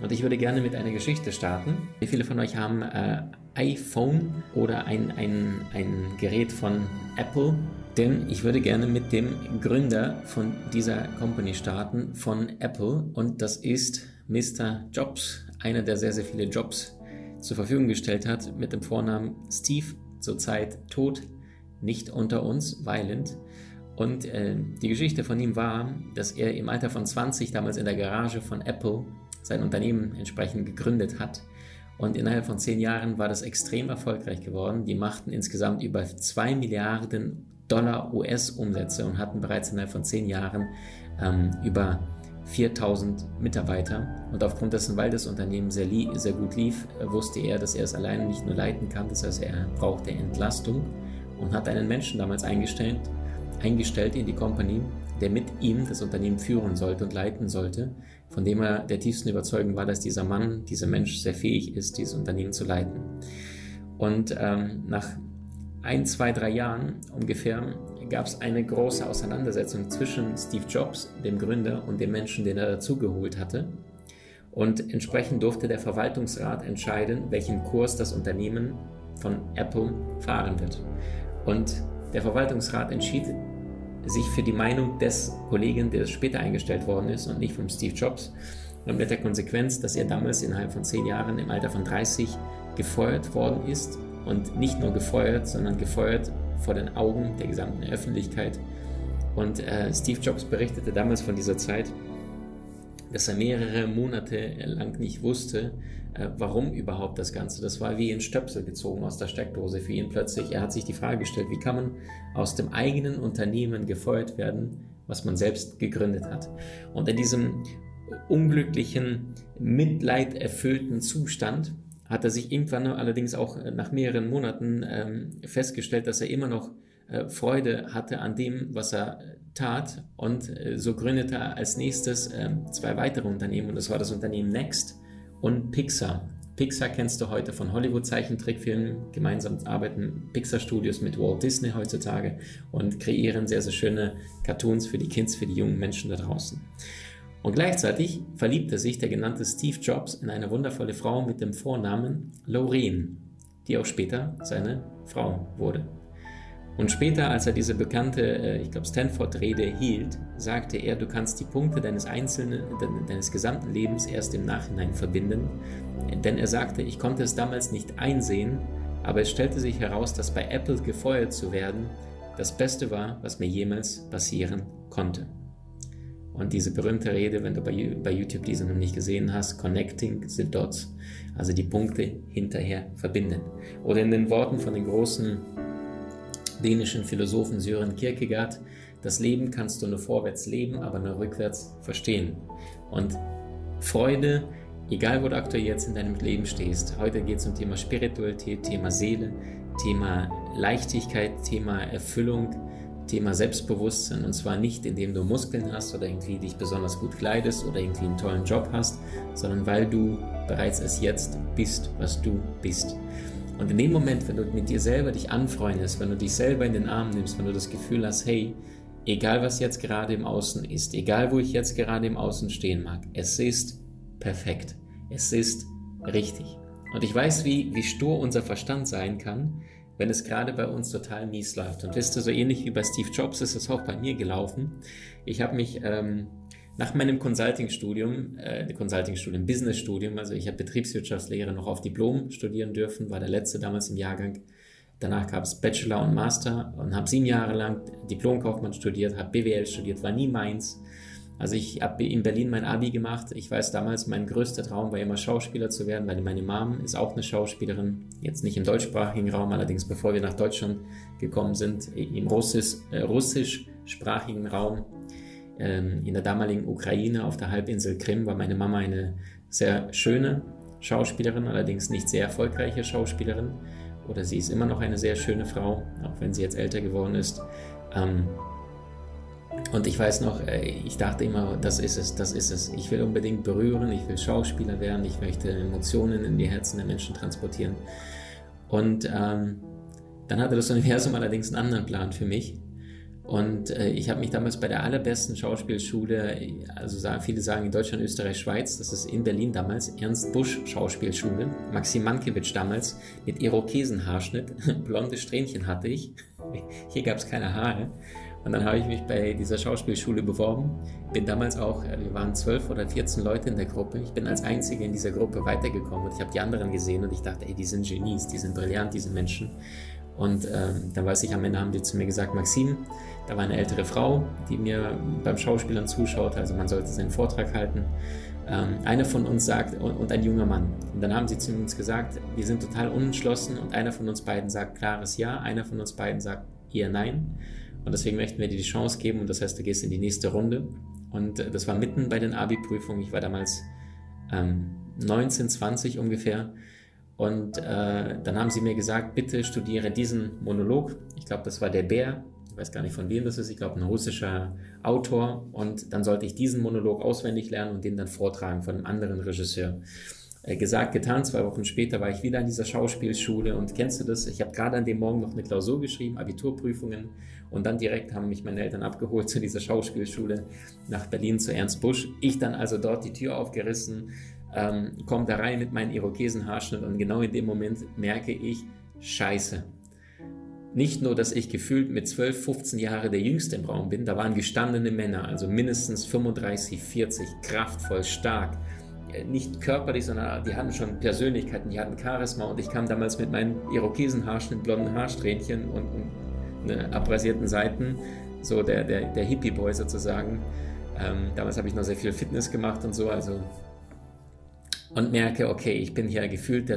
Und ich würde gerne mit einer Geschichte starten. Wie viele von euch haben äh, iPhone oder ein, ein, ein Gerät von Apple? Denn ich würde gerne mit dem Gründer von dieser Company starten, von Apple. Und das ist Mr. Jobs, einer, der sehr, sehr viele Jobs zur Verfügung gestellt hat, mit dem Vornamen Steve, zurzeit tot, nicht unter uns, Violent. Und äh, die Geschichte von ihm war, dass er im Alter von 20 damals in der Garage von Apple sein Unternehmen entsprechend gegründet hat. Und innerhalb von zehn Jahren war das extrem erfolgreich geworden. Die machten insgesamt über zwei Milliarden Dollar US-Umsätze und hatten bereits innerhalb von zehn Jahren ähm, über 4000 Mitarbeiter. Und aufgrund dessen, weil das Unternehmen sehr, sehr gut lief, äh, wusste er, dass er es alleine nicht nur leiten kann. Das heißt, er brauchte Entlastung und hat einen Menschen damals eingestellt, eingestellt in die Company, der mit ihm das Unternehmen führen sollte und leiten sollte, von dem er der tiefsten Überzeugung war, dass dieser Mann, dieser Mensch sehr fähig ist, dieses Unternehmen zu leiten. Und ähm, nach ein, zwei, drei Jahren ungefähr gab es eine große Auseinandersetzung zwischen Steve Jobs, dem Gründer, und dem Menschen, den er dazugeholt hatte. Und entsprechend durfte der Verwaltungsrat entscheiden, welchen Kurs das Unternehmen von Apple fahren wird. Und der Verwaltungsrat entschied sich für die Meinung des Kollegen, der später eingestellt worden ist und nicht von Steve Jobs. Und mit der Konsequenz, dass er damals innerhalb von zehn Jahren im Alter von 30 gefeuert worden ist und nicht nur gefeuert, sondern gefeuert vor den Augen der gesamten Öffentlichkeit. Und äh, Steve Jobs berichtete damals von dieser Zeit, dass er mehrere Monate lang nicht wusste, äh, warum überhaupt das Ganze. Das war wie ein Stöpsel gezogen aus der Steckdose für ihn plötzlich. Er hat sich die Frage gestellt, wie kann man aus dem eigenen Unternehmen gefeuert werden, was man selbst gegründet hat. Und in diesem unglücklichen, mitleiderfüllten Zustand hat er sich irgendwann allerdings auch nach mehreren Monaten ähm, festgestellt, dass er immer noch äh, Freude hatte an dem, was er tat. Und äh, so gründete er als nächstes äh, zwei weitere Unternehmen. Und das war das Unternehmen Next und Pixar. Pixar kennst du heute von Hollywood-Zeichentrickfilmen. Gemeinsam arbeiten Pixar-Studios mit Walt Disney heutzutage und kreieren sehr, sehr schöne Cartoons für die Kids, für die jungen Menschen da draußen. Und gleichzeitig verliebte sich der genannte Steve Jobs in eine wundervolle Frau mit dem Vornamen Lorraine, die auch später seine Frau wurde. Und später, als er diese bekannte, äh, ich glaube, Stanford-Rede hielt, sagte er, du kannst die Punkte deines einzelnen, deines gesamten Lebens erst im Nachhinein verbinden. Denn er sagte, ich konnte es damals nicht einsehen, aber es stellte sich heraus, dass bei Apple gefeuert zu werden das Beste war, was mir jemals passieren konnte. Und diese berühmte Rede, wenn du bei, bei YouTube diese noch nicht gesehen hast, Connecting the Dots, also die Punkte hinterher verbinden. Oder in den Worten von den großen dänischen Philosophen Sören Kierkegaard, das Leben kannst du nur vorwärts leben, aber nur rückwärts verstehen. Und Freude, egal wo du aktuell jetzt in deinem Leben stehst, heute geht es um Thema Spiritualität, Thema Seele, Thema Leichtigkeit, Thema Erfüllung, Thema Selbstbewusstsein und zwar nicht, indem du Muskeln hast oder irgendwie dich besonders gut kleidest oder irgendwie einen tollen Job hast, sondern weil du bereits es jetzt bist, was du bist. Und in dem Moment, wenn du mit dir selber dich anfreundest, wenn du dich selber in den Arm nimmst, wenn du das Gefühl hast, hey, egal was jetzt gerade im Außen ist, egal wo ich jetzt gerade im Außen stehen mag, es ist perfekt. Es ist richtig. Und ich weiß, wie, wie stur unser Verstand sein kann, wenn es gerade bei uns total mies läuft. Und wisst ihr, so ähnlich wie bei Steve Jobs ist es auch bei mir gelaufen. Ich habe mich ähm, nach meinem Consulting-Studium, äh, Consulting-Studium, Business-Studium, also ich habe Betriebswirtschaftslehre noch auf Diplom studieren dürfen, war der letzte damals im Jahrgang. Danach gab es Bachelor und Master und habe sieben Jahre lang Diplomkaufmann studiert, habe BWL studiert, war nie meins. Also ich habe in Berlin mein Abi gemacht. Ich weiß damals, mein größter Traum war immer Schauspieler zu werden, weil meine Mom ist auch eine Schauspielerin. Jetzt nicht im deutschsprachigen Raum, allerdings bevor wir nach Deutschland gekommen sind, im Russisch, äh, russischsprachigen Raum in der damaligen Ukraine auf der Halbinsel Krim war meine Mama eine sehr schöne Schauspielerin, allerdings nicht sehr erfolgreiche Schauspielerin. oder sie ist immer noch eine sehr schöne Frau, auch wenn sie jetzt älter geworden ist. Ähm, und ich weiß noch, äh, ich dachte immer, das ist es, das ist es. Ich will unbedingt berühren, ich will Schauspieler werden, ich möchte Emotionen in die Herzen der Menschen transportieren. Und ähm, dann hatte das Universum allerdings einen anderen Plan für mich. Und äh, ich habe mich damals bei der allerbesten Schauspielschule, also sagen, viele sagen in Deutschland, Österreich, Schweiz, das ist in Berlin damals, Ernst Busch Schauspielschule, Maxim Mankiewicz damals, mit Irokesenhaarschnitt, blonde Strähnchen hatte ich. Hier gab es keine Haare. Und dann habe ich mich bei dieser Schauspielschule beworben. Bin damals auch, äh, wir waren zwölf oder 14 Leute in der Gruppe. Ich bin als Einzige in dieser Gruppe weitergekommen und ich habe die anderen gesehen und ich dachte, ey, die sind Genies, die sind brillant, diese Menschen. Und ähm, dann weiß ich, am Ende haben die zu mir gesagt, Maxim, da war eine ältere Frau, die mir beim Schauspielern zuschaut, also man sollte seinen Vortrag halten. Ähm, einer von uns sagt, und, und, ein junger Mann. Und dann haben sie zu uns gesagt, wir sind total unentschlossen und einer von uns beiden sagt klares Ja, einer von uns beiden sagt eher Nein. Und deswegen möchten wir dir die Chance geben und das heißt, du gehst in die nächste Runde. Und äh, das war mitten bei den Abi-Prüfungen. Ich war damals ähm, 19, 20 ungefähr. Und äh, dann haben sie mir gesagt, bitte studiere diesen Monolog. Ich glaube, das war der Bär. Ich weiß gar nicht von wem das ist. Ich glaube, ein russischer Autor. Und dann sollte ich diesen Monolog auswendig lernen und den dann vortragen von einem anderen Regisseur. Äh, gesagt, getan. Zwei Wochen später war ich wieder an dieser Schauspielschule. Und kennst du das? Ich habe gerade an dem Morgen noch eine Klausur geschrieben, Abiturprüfungen. Und dann direkt haben mich meine Eltern abgeholt zu dieser Schauspielschule nach Berlin zu Ernst Busch. Ich dann also dort die Tür aufgerissen ähm, komme da rein mit meinen Irokesenhaarschnitt und genau in dem Moment merke ich, scheiße. Nicht nur, dass ich gefühlt mit 12, 15 Jahren der Jüngste im Raum bin, da waren gestandene Männer, also mindestens 35, 40, kraftvoll, stark. Äh, nicht körperlich, sondern die hatten schon Persönlichkeiten, die hatten Charisma und ich kam damals mit meinen Irokesenhaarschnitt, blonden Haarsträhnchen und, und ne, abrasierten Seiten, so der, der, der Hippie-Boy sozusagen. Ähm, damals habe ich noch sehr viel Fitness gemacht und so, also und merke, okay, ich bin hier gefühlt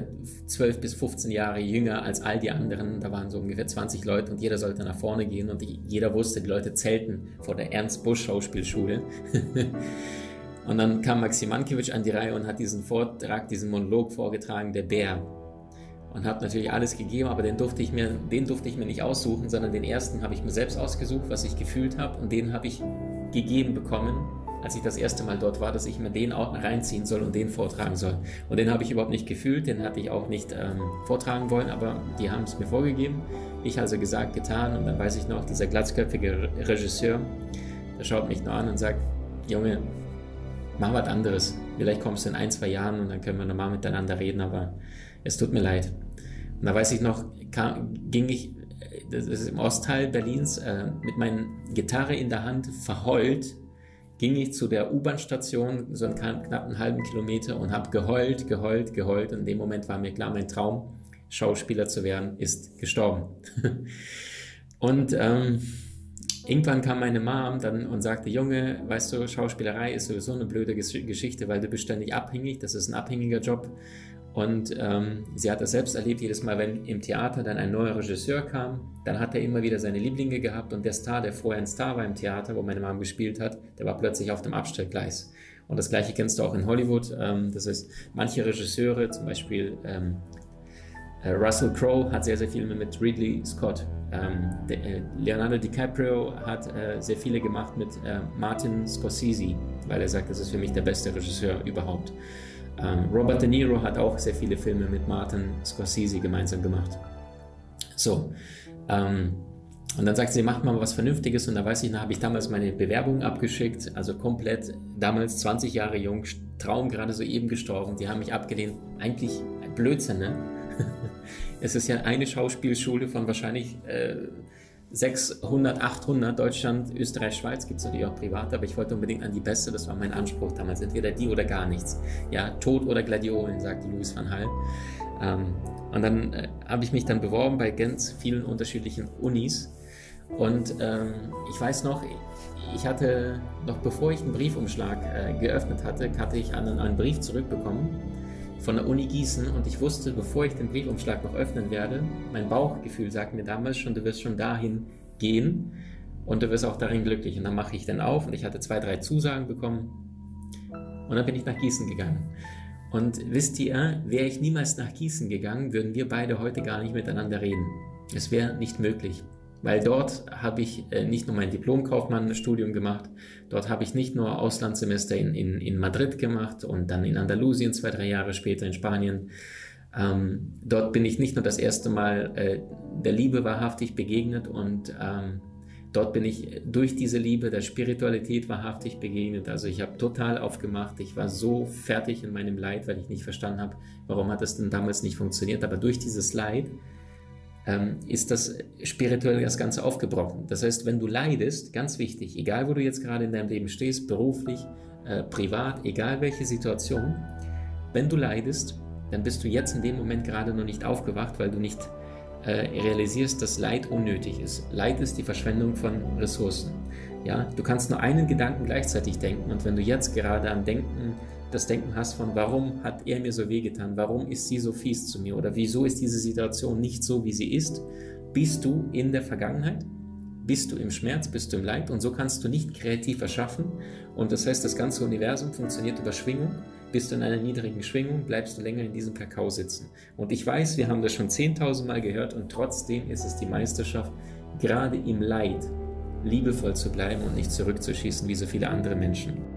12 bis 15 Jahre jünger als all die anderen. Da waren so ungefähr 20 Leute und jeder sollte nach vorne gehen und jeder wusste, die Leute zelten vor der Ernst Busch Schauspielschule. und dann kam Maxim Mankiewicz an die Reihe und hat diesen Vortrag, diesen Monolog vorgetragen, der Bär. Und habe natürlich alles gegeben, aber den durfte ich mir, den durfte ich mir nicht aussuchen, sondern den ersten habe ich mir selbst ausgesucht, was ich gefühlt habe und den habe ich gegeben bekommen als ich das erste Mal dort war, dass ich mir den auch reinziehen soll und den vortragen soll. Und den habe ich überhaupt nicht gefühlt, den hatte ich auch nicht ähm, vortragen wollen, aber die haben es mir vorgegeben. Ich also gesagt, getan und dann weiß ich noch, dieser glatzköpfige Regisseur, der schaut mich nur an und sagt, Junge, mach was anderes. Vielleicht kommst du in ein, zwei Jahren und dann können wir nochmal miteinander reden, aber es tut mir leid. Und da weiß ich noch, kam, ging ich, das ist im Ostteil Berlins, äh, mit meiner Gitarre in der Hand verheult ging ich zu der U-Bahn-Station, so einen knappen halben Kilometer und habe geheult, geheult, geheult. Und in dem Moment war mir klar, mein Traum, Schauspieler zu werden, ist gestorben. und ähm, irgendwann kam meine Mom dann und sagte, Junge, weißt du, Schauspielerei ist sowieso eine blöde Geschichte, weil du bist ständig abhängig, das ist ein abhängiger Job. Und ähm, sie hat das selbst erlebt, jedes Mal, wenn im Theater dann ein neuer Regisseur kam, dann hat er immer wieder seine Lieblinge gehabt und der Star, der vorher ein Star war im Theater, wo meine Mom gespielt hat, der war plötzlich auf dem Abstellgleis. Und das gleiche kennst du auch in Hollywood. Ähm, das heißt, manche Regisseure, zum Beispiel ähm, äh, Russell Crowe hat sehr, sehr viele mit Ridley Scott. Ähm, äh, Leonardo DiCaprio hat äh, sehr viele gemacht mit äh, Martin Scorsese, weil er sagt, das ist für mich der beste Regisseur überhaupt. Ähm, Robert De Niro hat auch sehr viele Filme mit Martin Scorsese gemeinsam gemacht. So, ähm, und dann sagt sie, macht mal was Vernünftiges. Und da weiß ich, da habe ich damals meine Bewerbung abgeschickt, also komplett, damals 20 Jahre jung, Traum gerade so eben gestorben. Die haben mich abgelehnt. Eigentlich Blödsinn, ne? es ist ja eine Schauspielschule von wahrscheinlich äh, 600, 800, Deutschland, Österreich, Schweiz gibt es natürlich auch privat, aber ich wollte unbedingt an die Beste, das war mein Anspruch damals, entweder die oder gar nichts. Ja, Tod oder Gladiolen, sagte Louis van Hall. Ähm, und dann äh, habe ich mich dann beworben bei ganz vielen unterschiedlichen Unis und ähm, ich weiß noch, ich hatte, noch bevor ich einen Briefumschlag äh, geöffnet hatte, hatte ich einen, einen Brief zurückbekommen von der Uni Gießen und ich wusste, bevor ich den Briefumschlag noch öffnen werde, mein Bauchgefühl sagt mir damals schon, du wirst schon dahin gehen und du wirst auch darin glücklich. Und dann mache ich den auf und ich hatte zwei, drei Zusagen bekommen und dann bin ich nach Gießen gegangen. Und wisst ihr, wäre ich niemals nach Gießen gegangen, würden wir beide heute gar nicht miteinander reden. Es wäre nicht möglich. Weil dort habe ich äh, nicht nur mein Diplomkaufmannstudium gemacht, dort habe ich nicht nur Auslandssemester in, in, in Madrid gemacht und dann in Andalusien zwei, drei Jahre später in Spanien. Ähm, dort bin ich nicht nur das erste Mal äh, der Liebe wahrhaftig begegnet und ähm, dort bin ich durch diese Liebe der Spiritualität wahrhaftig begegnet. Also ich habe total aufgemacht. Ich war so fertig in meinem Leid, weil ich nicht verstanden habe, warum hat das denn damals nicht funktioniert. Aber durch dieses Leid ähm, ist das spirituell das Ganze aufgebrochen. Das heißt, wenn du leidest, ganz wichtig, egal wo du jetzt gerade in deinem Leben stehst, beruflich, äh, privat, egal welche Situation, wenn du leidest, dann bist du jetzt in dem Moment gerade noch nicht aufgewacht, weil du nicht äh, realisierst, dass Leid unnötig ist. Leid ist die Verschwendung von Ressourcen. Ja, du kannst nur einen Gedanken gleichzeitig denken und wenn du jetzt gerade am Denken das Denken hast von, warum hat er mir so wehgetan, warum ist sie so fies zu mir? Oder wieso ist diese Situation nicht so, wie sie ist, bist du in der Vergangenheit, bist du im Schmerz, bist du im Leid? Und so kannst du nicht kreativ erschaffen. Und das heißt, das ganze Universum funktioniert über Schwingung. Bist du in einer niedrigen Schwingung, bleibst du länger in diesem Kakao sitzen. Und ich weiß, wir haben das schon 10.000 Mal gehört und trotzdem ist es die Meisterschaft, gerade im Leid liebevoll zu bleiben und nicht zurückzuschießen wie so viele andere Menschen.